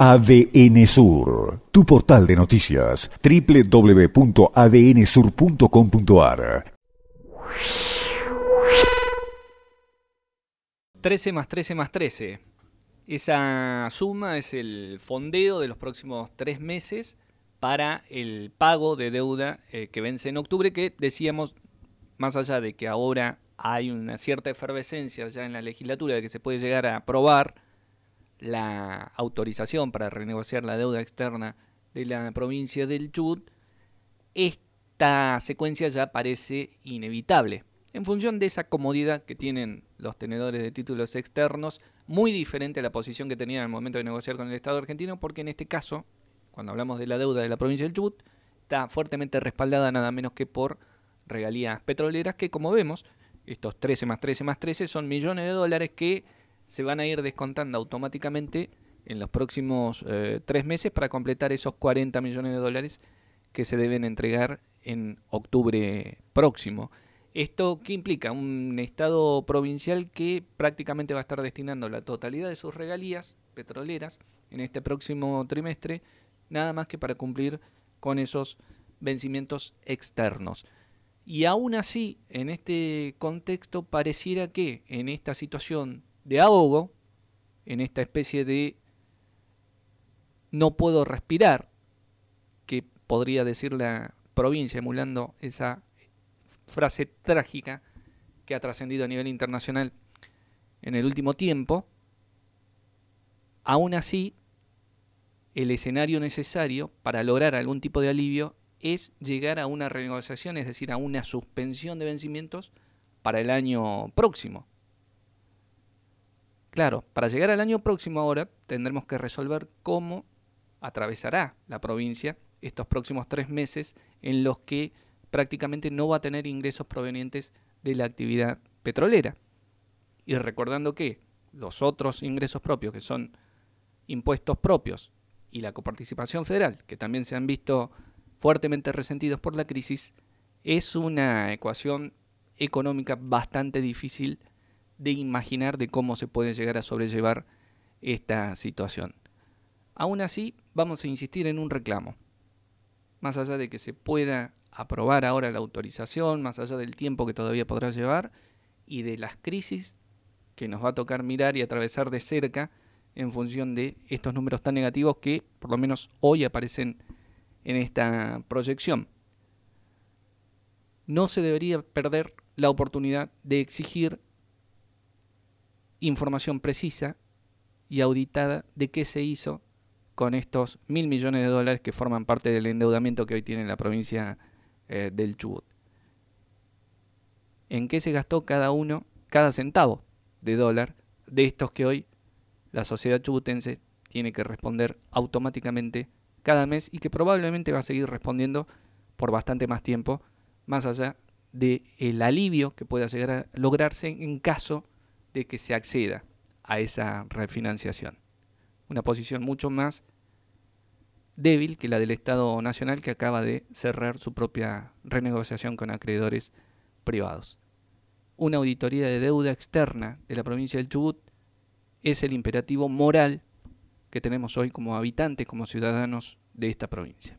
ADN Sur, tu portal de noticias, www.adnsur.com.ar. 13 más 13 más 13. Esa suma es el fondeo de los próximos tres meses para el pago de deuda eh, que vence en octubre, que decíamos, más allá de que ahora hay una cierta efervescencia ya en la legislatura de que se puede llegar a aprobar, la autorización para renegociar la deuda externa de la provincia del Chubut, esta secuencia ya parece inevitable, en función de esa comodidad que tienen los tenedores de títulos externos, muy diferente a la posición que tenían al momento de negociar con el Estado argentino, porque en este caso, cuando hablamos de la deuda de la provincia del Chubut, está fuertemente respaldada nada menos que por regalías petroleras que, como vemos, estos 13 más 13 más 13 son millones de dólares que se van a ir descontando automáticamente en los próximos eh, tres meses para completar esos 40 millones de dólares que se deben entregar en octubre próximo. ¿Esto qué implica? Un Estado provincial que prácticamente va a estar destinando la totalidad de sus regalías petroleras en este próximo trimestre, nada más que para cumplir con esos vencimientos externos. Y aún así, en este contexto, pareciera que en esta situación de ahogo, en esta especie de no puedo respirar, que podría decir la provincia, emulando esa frase trágica que ha trascendido a nivel internacional en el último tiempo, aún así, el escenario necesario para lograr algún tipo de alivio es llegar a una renegociación, es decir, a una suspensión de vencimientos para el año próximo. Claro, para llegar al año próximo ahora tendremos que resolver cómo atravesará la provincia estos próximos tres meses en los que prácticamente no va a tener ingresos provenientes de la actividad petrolera. Y recordando que los otros ingresos propios, que son impuestos propios y la coparticipación federal, que también se han visto fuertemente resentidos por la crisis, es una ecuación económica bastante difícil de imaginar de cómo se puede llegar a sobrellevar esta situación. Aún así, vamos a insistir en un reclamo. Más allá de que se pueda aprobar ahora la autorización, más allá del tiempo que todavía podrá llevar y de las crisis que nos va a tocar mirar y atravesar de cerca en función de estos números tan negativos que por lo menos hoy aparecen en esta proyección. No se debería perder la oportunidad de exigir información precisa y auditada de qué se hizo con estos mil millones de dólares que forman parte del endeudamiento que hoy tiene la provincia eh, del Chubut. ¿En qué se gastó cada uno, cada centavo de dólar de estos que hoy la sociedad chubutense tiene que responder automáticamente cada mes y que probablemente va a seguir respondiendo por bastante más tiempo, más allá del el alivio que pueda llegar a lograrse en caso de que se acceda a esa refinanciación. Una posición mucho más débil que la del Estado Nacional que acaba de cerrar su propia renegociación con acreedores privados. Una auditoría de deuda externa de la provincia del Chubut es el imperativo moral que tenemos hoy como habitantes, como ciudadanos de esta provincia.